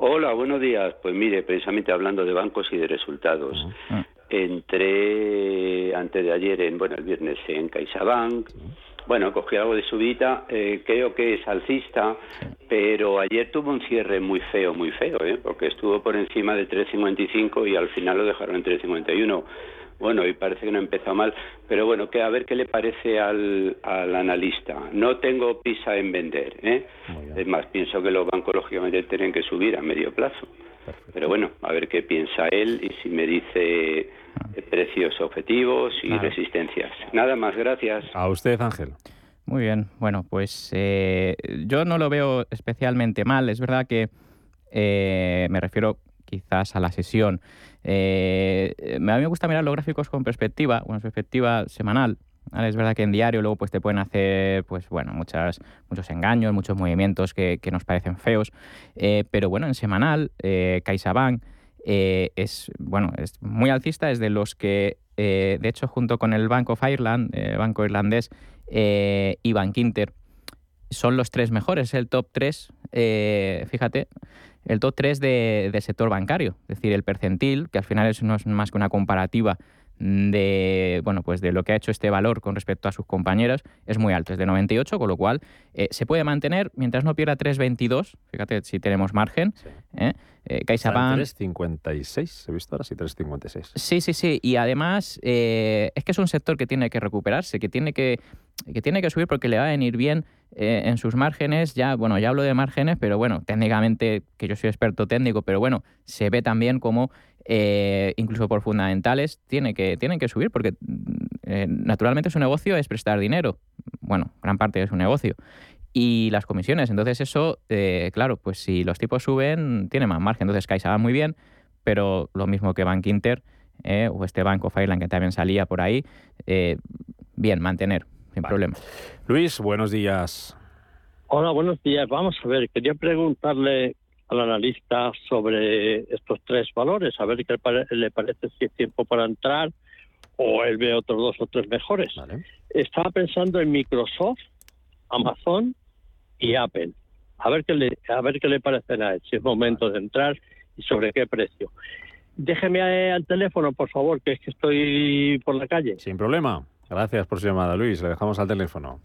Hola, buenos días. Pues mire, precisamente hablando de bancos y de resultados. Entré antes de ayer, en, bueno, el viernes en CaixaBank. Bueno, cogí algo de subida, eh, creo que es alcista, pero ayer tuvo un cierre muy feo, muy feo, ¿eh? porque estuvo por encima de 3.55 y al final lo dejaron en 3.51. Bueno, y parece que no ha empezado mal, pero bueno, que a ver qué le parece al, al analista. No tengo prisa en vender, ¿eh? es más, pienso que los bancos lógicamente tienen que subir a medio plazo. Pero bueno, a ver qué piensa él y si me dice eh, precios objetivos y resistencias. Nada más, gracias. A usted, Ángel. Muy bien, bueno, pues eh, yo no lo veo especialmente mal. Es verdad que eh, me refiero quizás a la sesión. A mí me gusta mirar los gráficos con perspectiva, una perspectiva semanal. Es verdad que en diario luego pues te pueden hacer pues bueno muchas, muchos engaños, muchos movimientos que, nos parecen feos, eh, pero bueno, en semanal eh, CaixaBank eh, es, bueno, es muy alcista, es de los que, de hecho, junto con el Bank of Ireland, el banco irlandés, y Bank Inter, son los tres mejores, el top 3, fíjate, el top 3 de, del sector bancario, es decir, el percentil, que al final es, no es más que una comparativa de, bueno, pues de lo que ha hecho este valor con respecto a sus compañeros es muy alto, es de 98, con lo cual eh, se puede mantener mientras no pierda 3,22, fíjate si tenemos margen. ¿eh? Eh, CaixaBank... 3,56, he visto ahora sí, 3,56. Sí, sí, sí, y además eh, es que es un sector que tiene que recuperarse, que tiene que, que, tiene que subir porque le va a venir bien en sus márgenes, ya, bueno, ya hablo de márgenes, pero bueno, técnicamente, que yo soy experto técnico, pero bueno, se ve también como eh, incluso por fundamentales, tiene que, tienen que subir porque eh, naturalmente su negocio es prestar dinero. Bueno, gran parte de su negocio. Y las comisiones. Entonces eso, eh, claro, pues si los tipos suben, tiene más margen. Entonces Caixa va muy bien, pero lo mismo que Bank Inter o este Banco Fireland que también salía por ahí, bien, mantener, sin problema. Luis, buenos días. Hola, buenos días. Vamos a ver, quería preguntarle al analista sobre estos tres valores, a ver qué le parece si es tiempo para entrar o él ve otros dos o tres mejores. Estaba pensando en Microsoft, Amazon y Apple. A ver qué le, a ver qué le parecen a él, si es momento de entrar y sobre qué precio. Déjeme al teléfono, por favor, que es que estoy por la calle. Sin problema. Gracias por su llamada, Luis. Le dejamos al teléfono.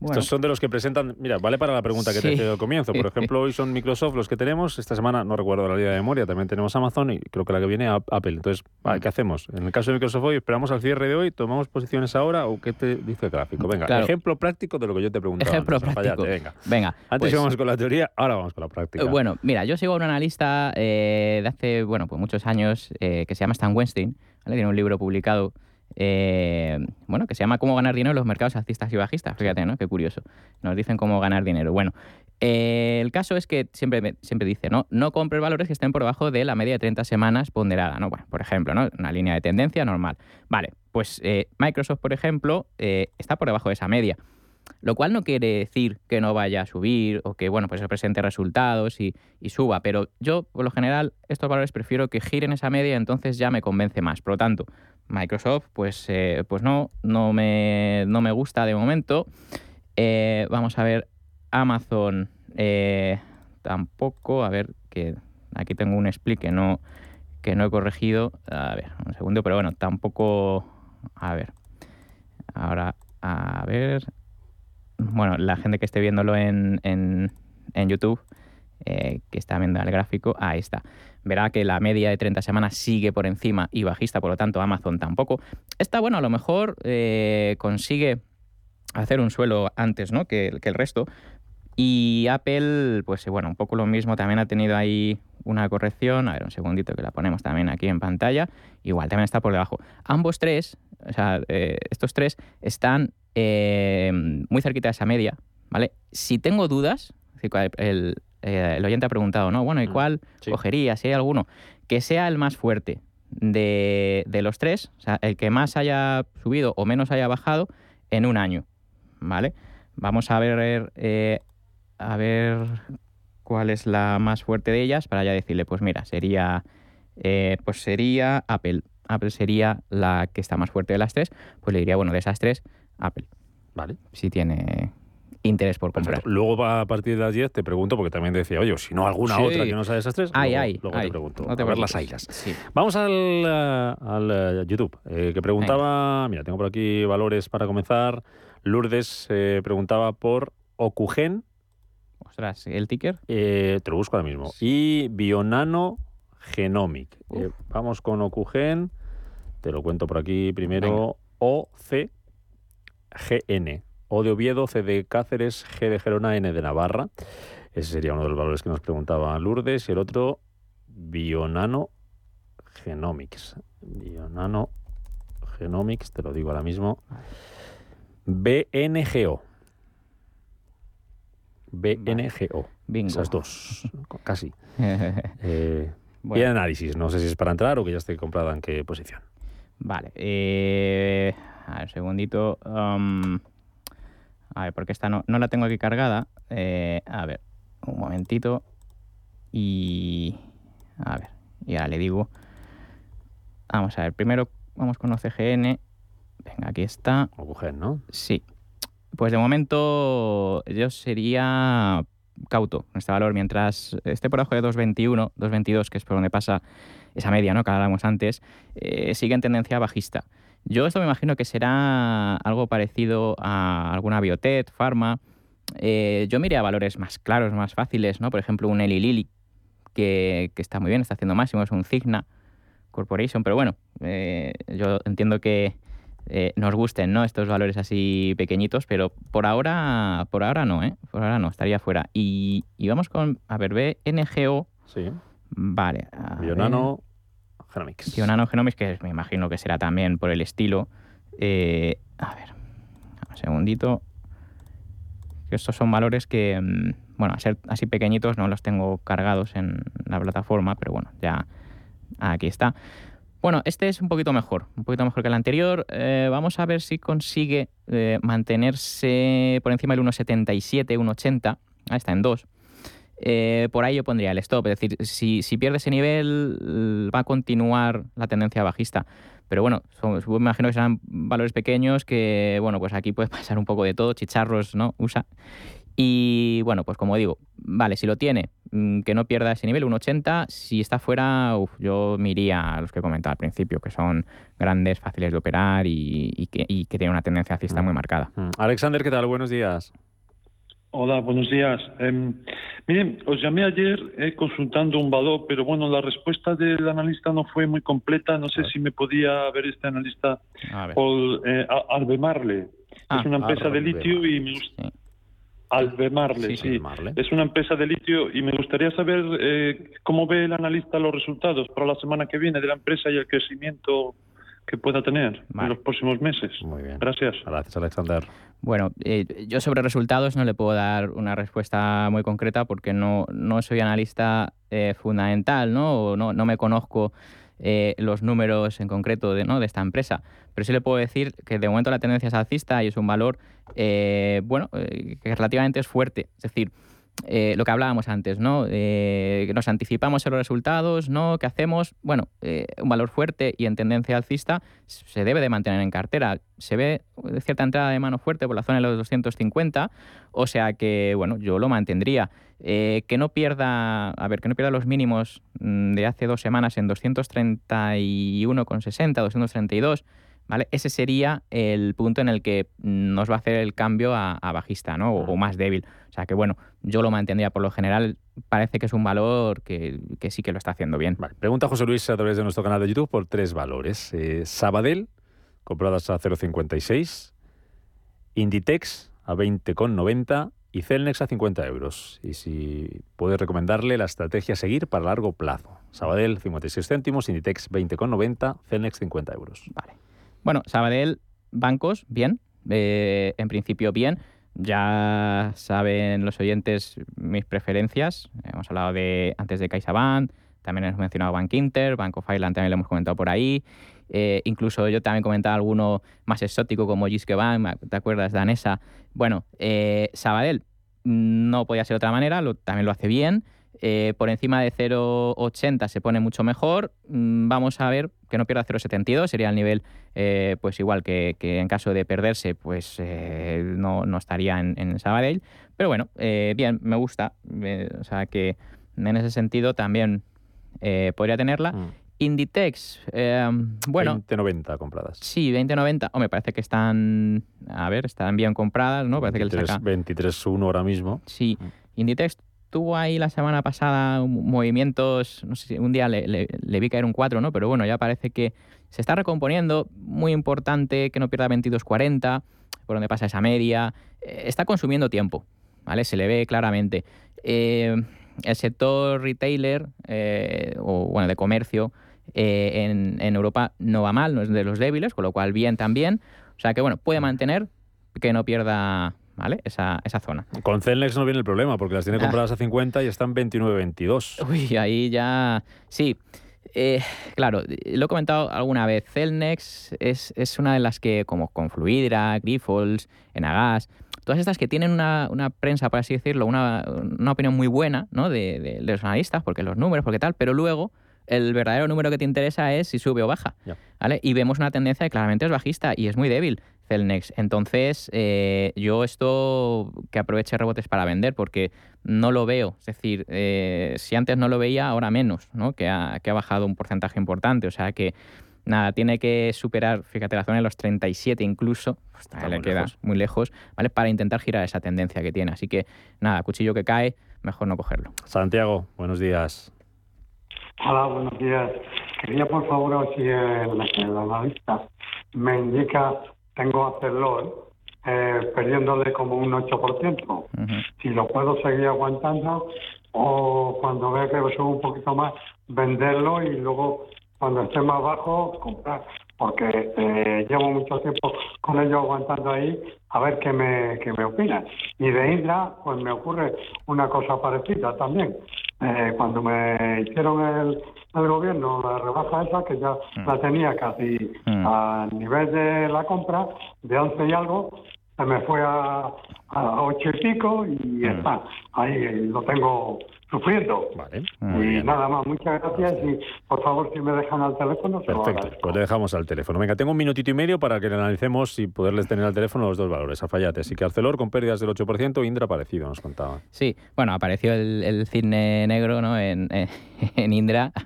Estos son de los que presentan. Mira, vale para la pregunta que te he al comienzo. Por ejemplo, hoy son Microsoft los que tenemos. Esta semana no recuerdo la línea de memoria. También tenemos Amazon y creo que la que viene Apple. Entonces, mm. ¿qué hacemos? En el caso de Microsoft hoy, ¿esperamos al cierre de hoy? ¿Tomamos posiciones ahora o qué te dice el gráfico? Venga, ejemplo práctico de lo que yo te preguntaba. Ejemplo práctico. venga. venga. Antes pues íbamos con la teoría, ahora vamos con la práctica. Eh, bueno, mira, yo sigo a un analista eh, de hace, bueno, pues muchos años eh, que se llama Stan Weinstein. Tiene un libro publicado eh, bueno, que se llama Cómo ganar dinero en los mercados alcistas y bajistas. Fíjate, ¿no? Qué curioso. Nos dicen cómo ganar dinero. Bueno, eh, el caso es que siempre, siempre dice, ¿no? No compres valores que estén por debajo de la media de 30 semanas ponderada, ¿no? Bueno, por ejemplo, ¿no? Una línea de tendencia normal. Vale, pues eh, Microsoft, por ejemplo, está por debajo de esa media. Lo cual no quiere decir que no vaya a subir o que, bueno, pues se presente resultados y, y, suba, pero yo, por lo general, estos valores prefiero que giren esa media, entonces ya me convence más. Por lo tanto, Microsoft, pues, eh, pues no, no me, no me, gusta de momento. Eh, vamos a ver Amazon eh, tampoco. A ver, que aquí tengo un split no, que no he corregido. A ver, un segundo, pero bueno, tampoco. A ver. Ahora, a ver. Bueno, la gente que esté viéndolo en, en, YouTube, que está viendo el gráfico, ahí está verá que la media de 30 semanas sigue por encima y bajista, por lo tanto Amazon tampoco. Está bueno, a lo mejor eh, consigue hacer un suelo antes ¿no? que, el resto. Y Apple, pues bueno, un poco lo mismo, también ha tenido ahí una corrección, a ver, un segundito que la ponemos también aquí en pantalla, igual también está por debajo. Ambos tres, o sea, eh, estos tres están eh, muy cerquita de esa media, ¿vale? Si tengo dudas, el, el oyente ha preguntado, ¿no? Bueno, ¿y mm, cuál cogería? Si hay alguno, que sea el más fuerte de, de los tres, o sea, el que más haya subido o menos haya bajado en un año, ¿vale? Vamos a ver, eh, a ver cuál es la más fuerte de ellas para ya decirle, pues mira, sería, eh, pues sería Apple. Apple sería la que está más fuerte de las tres, pues le diría, bueno, de esas tres, Apple. Vale. Si tiene interés por comprar. Luego a partir de las 10 te pregunto, porque también decía, oye, si no alguna otra que no sea de esas tres, luego, luego te pregunto. No te a ver las ailas. Vamos al, eh, al YouTube, que preguntaba, mira, tengo por aquí valores para comenzar. Lourdes eh, preguntaba por Ocugen. Ostras, ¿el ticker? Eh, te lo busco ahora mismo. Y Bionano Genomic. Eh, vamos con Ocugen. Te lo cuento por aquí primero. OCGN. O de Oviedo, C de Cáceres, G de Gerona, N de Navarra. Ese sería uno de los valores que nos preguntaba Lourdes. Y el otro, Bionano Genomics. Bionano Genomics, te lo digo ahora mismo. BNGO. BNGO. Bingo. Esas dos, casi. eh, Y análisis, no sé si es para entrar o que ya esté comprada en qué posición. Vale. Eh, a ver, segundito. Um, a ver, porque esta no, no la tengo aquí cargada. Eh, a ver, un momentito. Y. A ver, y ahora le digo. Vamos a ver, primero vamos con OCGN. Venga, aquí está. mujer, ¿no? Sí. Pues de momento yo sería cauto en este valor. Mientras esté por abajo de 2.21, 2.22, que es por donde pasa esa media ¿no? que hablábamos antes, eh, sigue en tendencia bajista. Yo esto me imagino que será algo parecido a alguna biotech, pharma. Eh, yo miré a valores más claros, más fáciles, ¿no? Por ejemplo, un Eli Lilly, que, que, está muy bien, está haciendo máximo, es un Cigna Corporation, pero bueno, eh, yo entiendo que eh, nos gusten ¿no? estos valores así pequeñitos, pero por ahora, por ahora no, ¿eh? Por ahora no, estaría fuera. Y, vamos con, a ver, BNGO. Sí. Vale. Bionano Genomics. Bionano Genomics, que me imagino que será también por el estilo. Eh, a ver, un segundito. Estos son valores que, mm, bueno, a ser así pequeñitos no los tengo cargados en la plataforma, pero bueno, ya aquí está. Bueno, este es un poquito mejor, un poquito mejor que el anterior. Eh, vamos a ver si consigue eh, mantenerse por encima del 1,77, 1,80. Ah, está en 2. Eh, por ahí yo pondría el stop. Es decir, si, si, pierde ese nivel, va a continuar la tendencia bajista. Pero bueno, me imagino que serán valores pequeños que, bueno, pues aquí puede pasar un poco de todo, chicharros, ¿no? Usa. Y bueno, pues como digo, vale, si lo tiene, mm, que no pierda ese nivel, un 80. Si está fuera, yo me iría a los que he comentado al principio, que son grandes, fáciles de operar y, que, y tienen una tendencia alcista muy mm. marcada. Mm. Alexander, ¿qué tal? Buenos días. Hola, buenos días. Eh, miren, os llamé ayer eh, consultando un valor, pero bueno, la respuesta del analista no fue muy completa. No sé si me podía ver este analista por eh, Albemarle. Ah, es una empresa de litio y me, Albemarle, sí, Es una empresa de litio y me gustaría saber eh, cómo ve el analista los resultados para la semana que viene de la empresa y el crecimiento que pueda tener en los próximos meses. Muy bien. Gracias. Gracias, Alexander. Bueno, eh, yo sobre resultados no le puedo dar una respuesta muy concreta porque no, no soy analista eh, fundamental, ¿no? O no, no me conozco eh, los números en concreto de, ¿no? de esta empresa. Pero sí le puedo decir que de momento la tendencia es alcista y es un valor, eh, bueno, eh, que relativamente es fuerte. Es decir, eh, lo que hablábamos antes, ¿no? Eh, nos anticipamos en los resultados, ¿no? ¿Qué hacemos? Bueno, eh, un valor fuerte y en tendencia alcista se debe de mantener en cartera. Se ve cierta entrada de mano fuerte por la zona de los 250, o sea que, bueno, yo lo mantendría. que no pierda, a ver, que no pierda los mínimos mm, de hace dos semanas en 231,60, 232 ese sería el punto en el que nos va a hacer el cambio a, bajista, ¿no? O, más débil. O sea que bueno, yo lo mantendría por lo general. Parece que es un valor que, sí que lo está haciendo bien. Pregunta José Luis a través de nuestro canal de YouTube por tres valores. Eh, Sabadell, compradas a 0,56. Inditex a 20,90 y Celnex a 50 euros. Y si puedes recomendarle la estrategia a seguir para largo plazo. Sabadell 56 céntimos, Inditex 20,90, Celnex 50 euros. Vale. Bueno, Sabadell, bancos, bien. Eh, en principio, bien. Ya saben los oyentes mis preferencias. Hemos hablado de antes de CaixaBank, también hemos mencionado Bank Inter, Banco Finland también lo hemos comentado por ahí. Eh, incluso yo también comentaba alguno más exótico como Giske Bank, ¿te acuerdas? Danesa. Bueno, eh, Sabadell no podía ser de otra manera, también lo hace bien. Eh, por encima de 0,80 se pone mucho mejor. Mm, vamos a ver que no pierda 0,72, sería el nivel, pues igual que, en caso de perderse, pues no, estaría en, Sabadell. Pero bueno, bien, me gusta. o sea que en ese sentido también podría tenerla. Mm. Inditex, eh, bueno. 20.90 compradas. Sí, 20.90. O me parece que están, a ver, están bien compradas, ¿no? Parece 23, que saca... 23.1 ahora mismo. Sí. Mm. Inditex tuvo ahí la semana pasada movimientos, no sé si un día le, vi caer un 4, ¿no? Pero bueno, ya parece que se está recomponiendo. Muy importante que no pierda 22.40, por donde pasa esa media. Eh, está consumiendo tiempo, ¿vale? Se le ve claramente. Eh, el sector retailer, o bueno, de comercio, eh, en, Europa no va mal, no es de los débiles, con lo cual bien también. O sea que bueno, puede mantener que no pierda ¿vale? Esa, esa zona. Con Celnex no viene el problema, porque las tiene ah. compradas a 50 y están 29-22. Uy, ahí ya... Sí. Eh, claro, lo he comentado alguna vez, Celnex es, es, una de las que, como con Fluidra, Grifols, Enagas, todas estas que tienen una, una prensa, por así decirlo, una, una opinión muy buena ¿no? de, de, los analistas, porque los números, porque tal, pero luego el verdadero número que te interesa es si sube o baja. ¿vale? Y vemos una tendencia que claramente es bajista y es muy débil. Celnex. Entonces, eh, yo esto que aproveche rebotes para vender porque no lo veo. Es decir, eh, si antes no lo veía, ahora menos, ¿no? Que ha, que ha bajado un porcentaje importante. O sea que, nada, tiene que superar, fíjate, la zona de los 37 incluso, pues, le queda muy lejos, ¿vale? Para intentar girar esa tendencia que tiene. Así que, nada, cuchillo que cae, mejor no cogerlo. Santiago, buenos días. Hola, buenos días. Quería por favor si el, el analista me indica, tengo a hacerlo, eh, perdiéndole como un 8%. Si lo puedo seguir aguantando o cuando vea que sube un poquito más, venderlo y luego cuando esté más bajo, comprar. Porque eh, llevo mucho tiempo con ellos aguantando ahí, a ver qué me, qué me opinan. Y de Indra, pues me ocurre una cosa parecida también. Eh, cuando me hicieron el, el, gobierno la rebaja esa, que ya mm. la tenía casi mm. a nivel de la compra, de 11 y algo, se me fue a, a 8 y pico y mm. está. Ahí lo tengo sufriendo. Vale. y nada más, muchas gracias y por favor si me dejan al teléfono. Perfecto, pues le dejamos al teléfono. Venga, tengo un minutito y medio para que le analicemos y poderles tener al teléfono los dos valores. A Fallate, así que Arcelor con pérdidas del 8%, Indra parecido, nos contaba. Sí, bueno, apareció el, el cisne negro ¿no? en, en Indra.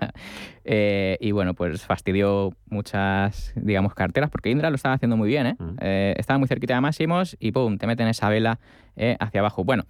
Eh, y bueno, pues fastidió muchas, digamos, carteras, porque Indra lo estaba haciendo muy bien, ¿eh? Mm. eh estaba muy cerquita de máximos y ¡pum! te meten esa vela eh, hacia abajo. Bueno,